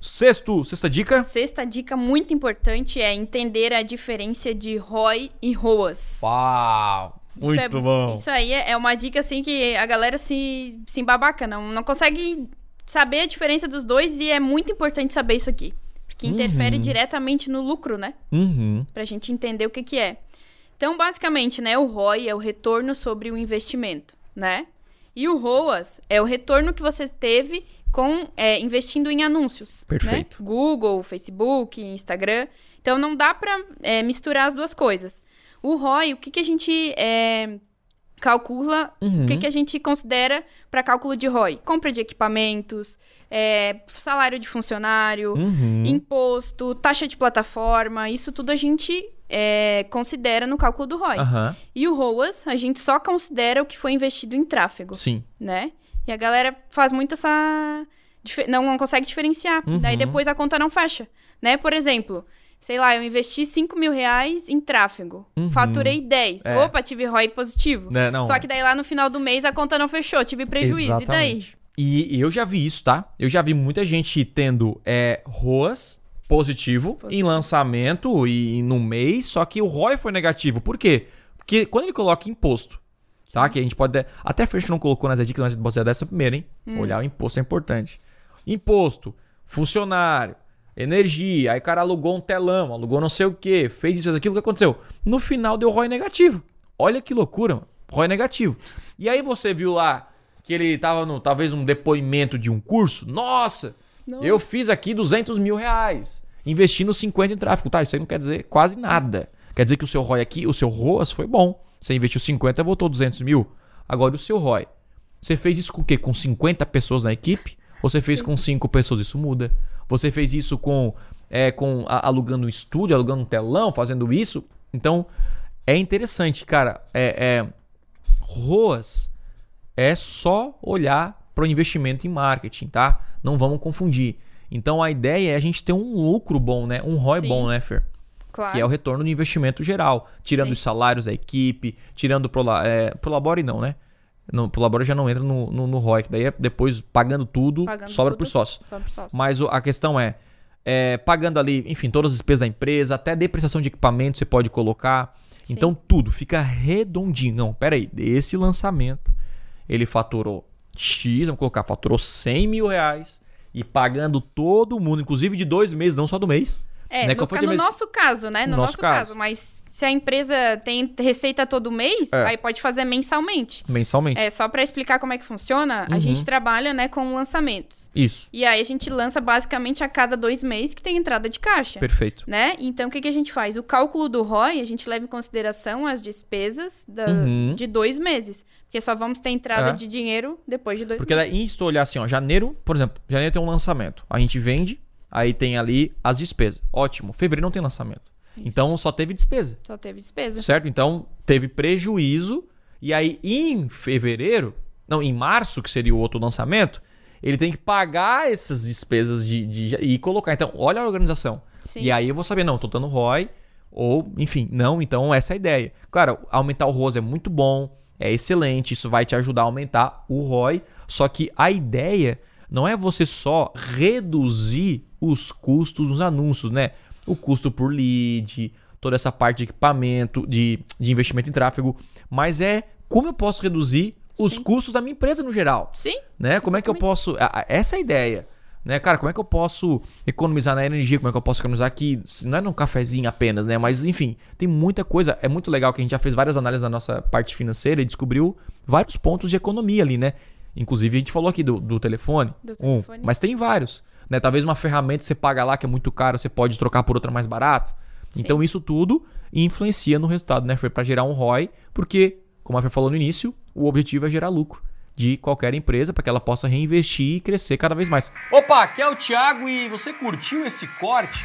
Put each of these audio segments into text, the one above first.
Sexto, sexta dica. Sexta dica muito importante é entender a diferença de ROI e ROAS. Uau! Muito isso é, bom. Isso aí é uma dica assim que a galera se, se embabaca, não, não consegue saber a diferença dos dois e é muito importante saber isso aqui. Porque interfere Uhum. diretamente no lucro, né? Uhum. Pra gente entender o que que é. Então, basicamente, né, o ROI é o retorno sobre o investimento, né? E o ROAS é o retorno que você teve com é, investindo em anúncios. Perfeito. Né? Google, Facebook, Instagram. Então, não dá pra é, misturar as duas coisas. O ROI, o que, que a gente é, calcula, Uhum. o que, que a gente considera para cálculo de ROI? Compra de equipamentos, é, salário de funcionário, Uhum. imposto, taxa de plataforma, isso tudo a gente é, considera no cálculo do ROI. Aham. E o ROAS, a gente só considera o que foi investido em tráfego, Sim. né? E a galera faz muito essa... Não, não consegue diferenciar. Uhum. Daí depois a conta não fecha, né? Por exemplo, sei lá, eu investi 5 mil reais em tráfego. Uhum. Faturei 10. É. Opa, tive ROI positivo. Né, não. Só que daí lá no final do mês a conta não fechou, tive prejuízo. E daí? Exatamente. E, eu já vi isso, tá? Eu já vi muita gente tendo é, ROAS positivo, Positivo. em lançamento e no mês, só que o ROI foi negativo. Por quê? Porque quando ele coloca imposto, tá? Que a gente pode. Até a Fresh não colocou nas dicas, mas você dessa primeiro, hein? Hum. Olhar o imposto é importante. Imposto, funcionário, energia, aí o cara alugou um telão, alugou não sei o que, fez isso, fez aquilo, o que aconteceu? No final deu ROI negativo. Olha que loucura, mano. ROI negativo. E aí você viu lá que ele tava no, talvez um depoimento de um curso. Nossa, Nossa. eu fiz aqui 200 mil reais, investindo 50 em tráfego. Tá, isso aí não quer dizer quase nada. Quer dizer que o seu ROI aqui, o seu ROAS foi bom. Você investiu 50, voltou 200 mil. Agora, o seu ROI, você fez isso com o quê? Com 50 pessoas na equipe? Ou você fez com 5 pessoas? Isso muda. Você fez isso com, é, com a- alugando um estúdio, alugando um telão, fazendo isso? Então, é interessante, cara. É, é, ROAS é só olhar para o investimento em marketing, tá? Não vamos confundir. Então, a ideia é a gente ter um lucro bom, né? Um ROI Sim. bom, né, Fer? Claro. Que é o retorno do investimento geral. Tirando Sim. os salários da equipe, tirando pro, é, pro Labore não, né? No, pro Labore já não entra no, no, no ROI, daí é depois pagando tudo, Pagando sobra tudo. por sócio. Só pro sócio. Mas o- a questão é, é, pagando ali, enfim, todas as despesas da empresa, até depreciação de equipamento você pode colocar. Sim. Então tudo fica redondinho. Não, peraí, desse lançamento ele faturou X, vamos colocar, faturou 100 mil reais e pagando todo mundo, inclusive de dois meses, não só do mês. É, né? no, no mês- nosso caso, né? No, No nosso, nosso caso. caso. Mas se a empresa tem receita todo mês, É. aí pode fazer mensalmente. Mensalmente. É, só pra explicar como é que funciona, a Uhum. gente trabalha, né, com lançamentos. Isso, E aí a gente lança basicamente a cada dois meses que tem entrada de caixa. perfeito. Né? Então, o que, que a gente faz? O cálculo do ROI, a gente leva em consideração as despesas da- Uhum. de dois meses. Porque só vamos ter entrada É. de dinheiro depois de dois Porque meses. daí, se tu olhar assim, ó, janeiro, por exemplo, janeiro tem um lançamento. A gente vende, aí tem ali as despesas. Ótimo. Fevereiro não tem lançamento. Então só teve despesa. Só teve despesa. Certo? Então teve prejuízo. E aí, em fevereiro, não, em março, que seria o outro lançamento, ele tem que pagar essas despesas de, de- e colocar. Então, olha a organização. Sim. E aí eu vou saber, não, tô dando ROI, ou, enfim, não, então essa é a ideia. Claro, aumentar o ROS é muito bom, é excelente, isso vai te ajudar a aumentar o ROI, só que a ideia não é você só reduzir os custos dos anúncios, né? O custo por lead, toda essa parte de equipamento, de, de investimento em tráfego, mas é como eu posso reduzir os Sim. custos da minha empresa no geral Sim. né? Como é que eu Exatamente. posso. Essa é a ideia. Né, cara, como é que eu posso economizar na energia? Como é que eu posso economizar aqui? Não é num cafezinho apenas, né? Mas enfim, tem muita coisa. É muito legal que a gente já fez várias análises na nossa parte financeira e descobriu vários pontos de economia ali, né? Inclusive, a gente falou aqui do, do telefone. Do um, telefone. mas tem vários. Né? Talvez uma ferramenta que você paga lá que é muito caro, você pode trocar por outra mais barato. Sim. Então, isso tudo influencia no resultado, né, Fer? Pra gerar um ROI, porque, como a Fer falou no início, o objetivo é gerar lucro de qualquer empresa para que ela possa reinvestir e crescer cada vez mais. Opa, aqui é o Thiago e você curtiu esse corte?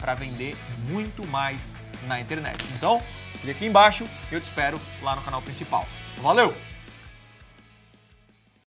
para vender muito mais na internet. Então, clique aqui embaixo, eu te espero lá no canal principal. Valeu!